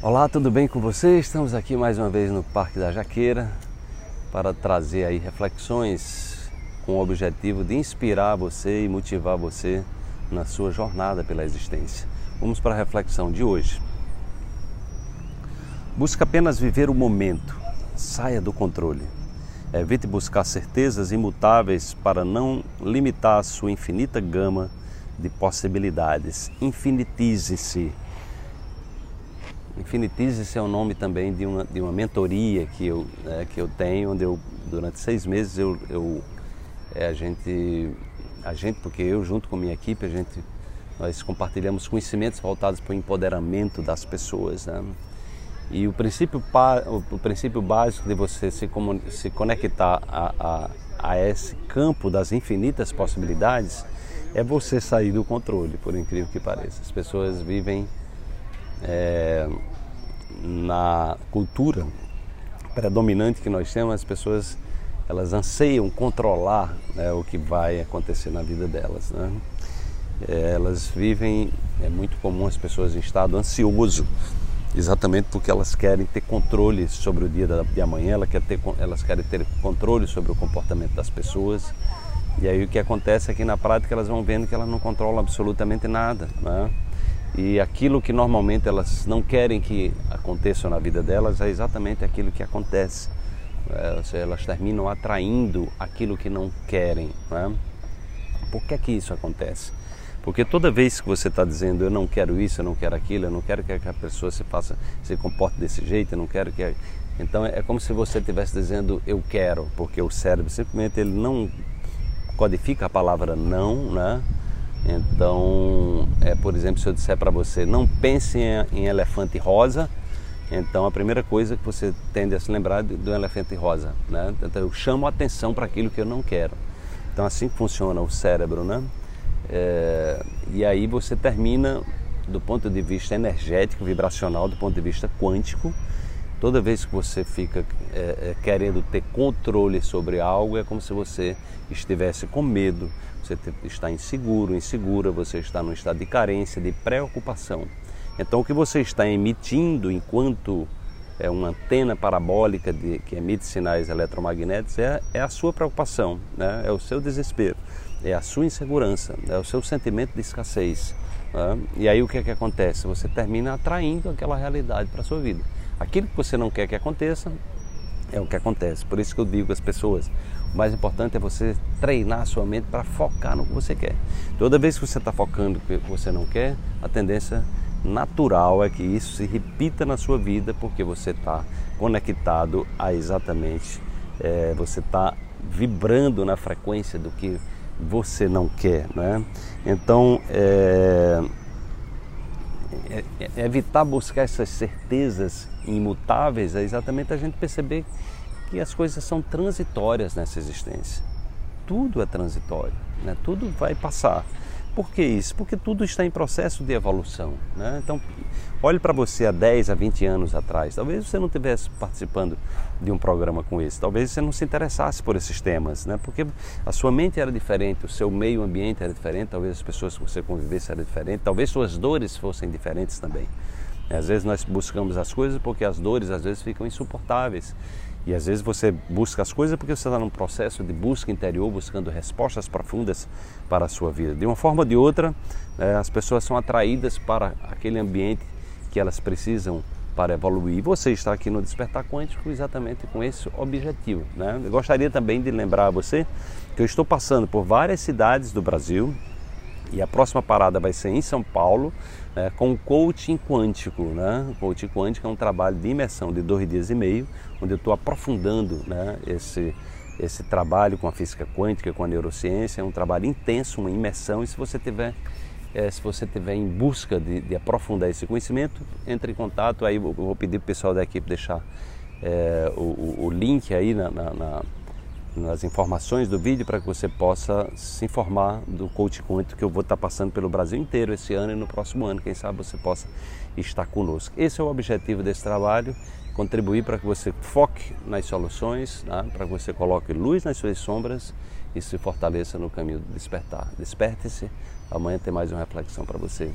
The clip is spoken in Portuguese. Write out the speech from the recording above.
Olá, tudo bem com você? Estamos aqui mais uma vez no Parque da Jaqueira para trazer aí reflexões com o objetivo de inspirar você e motivar você na sua jornada pela existência. Vamos para a reflexão de hoje. Busca apenas viver o momento, saia do controle. Evite buscar certezas imutáveis para não limitar a sua infinita gama de possibilidades. Infinitize-se Infinitize é o nome também de uma, de uma mentoria que eu, né, que eu tenho, onde eu, durante seis meses, eu, eu é, a gente, a gente, porque eu junto com minha equipe, a gente, nós compartilhamos conhecimentos voltados para o empoderamento das pessoas. Né? E o princípio, o princípio básico de você se, se conectar a, a, a esse campo das infinitas possibilidades é você sair do controle, por incrível que pareça. As pessoas vivem é, na cultura predominante que nós temos, as pessoas elas anseiam controlar né, o que vai acontecer na vida delas. Né? É, elas vivem, é muito comum as pessoas em estado ansioso, exatamente porque elas querem ter controle sobre o dia de amanhã, elas querem ter, elas querem ter controle sobre o comportamento das pessoas. E aí o que acontece é que na prática elas vão vendo que elas não controlam absolutamente nada. Né? E aquilo que normalmente elas não querem que aconteça na vida delas é exatamente aquilo que acontece. Elas terminam atraindo aquilo que não querem. Né? Por que, é que isso acontece? Porque toda vez que você está dizendo eu não quero isso, eu não quero aquilo, eu não quero que a pessoa se faça, se comporte desse jeito, eu não quero que. Então é como se você estivesse dizendo eu quero, porque o cérebro simplesmente ele não codifica a palavra não, né? Então, é, por exemplo, se eu disser para você não pense em, em, elefante rosa, então a primeira coisa que você tende a se lembrar do elefante rosa, né? Então eu chamo a atenção para aquilo que eu não quero. Então assim funciona o cérebro, né? É, e aí você termina do ponto de vista energético, vibracional, do ponto de vista quântico, toda vez que você fica é, é, querendo ter controle sobre algo, é como se você estivesse com medo, você está inseguro, insegura, você está num estado de carência, de preocupação. Então, o que você está emitindo enquanto é uma antena parabólica de, que emite sinais eletromagnéticos é, é a sua preocupação, né? é o seu desespero, é a sua insegurança, é o seu sentimento de escassez. Né? E aí o que é que acontece? Você termina atraindo aquela realidade para a sua vida. Aquilo que você não quer que aconteça é o que acontece. Por isso que eu digo às pessoas: o mais importante é você treinar a sua mente para focar no que você quer. Toda vez que você está focando no que você não quer, a tendência natural é que isso se repita na sua vida porque você está conectado a exatamente, é, você está vibrando na frequência do que você não quer. Né? Então, é, evitar buscar essas certezas imutáveis é exatamente a gente perceber que as coisas são transitórias nessa existência. Tudo é transitório, né? tudo vai passar. Por que isso? Porque tudo está em processo de evolução. Né? Então, olhe para você há 10, a 20 anos atrás. Talvez você não estivesse participando de um programa com esse. Talvez você não se interessasse por esses temas, né? porque a sua mente era diferente, o seu meio ambiente era diferente, talvez as pessoas que você convivesse eram diferentes, talvez suas dores fossem diferentes também. Às vezes nós buscamos as coisas porque as dores às vezes ficam insuportáveis. E às vezes você busca as coisas porque você está num processo de busca interior, buscando respostas profundas para a sua vida. De uma forma ou de outra, né, as pessoas são atraídas para aquele ambiente que elas precisam para evoluir. Você está aqui no Despertar Quântico exatamente com esse objetivo. Né? Eu gostaria também de lembrar a você que eu estou passando por várias cidades do Brasil e a próxima parada vai ser em São Paulo, né, com o coaching quântico. Né? O coaching quântico é um trabalho de imersão de dois dias e meio, onde eu estou aprofundando né, esse, esse trabalho com a física quântica, com a neurociência. É um trabalho intenso, uma imersão. E se você tiver, é, se você tiver em busca de, de, aprofundar esse conhecimento, entre em contato. Aí eu vou pedir para o pessoal da equipe deixar é, o, o, link aí na, na, na nas informações do vídeo para que você possa se informar do coach quântico que eu vou estar passando pelo Brasil inteiro esse ano e no próximo ano. Quem sabe você possa estar conosco. Esse é o objetivo desse trabalho, contribuir para que você foque nas soluções, né? para que você coloque luz nas suas sombras e se fortaleça no caminho do despertar. Desperte-se, amanhã tem mais uma reflexão para você.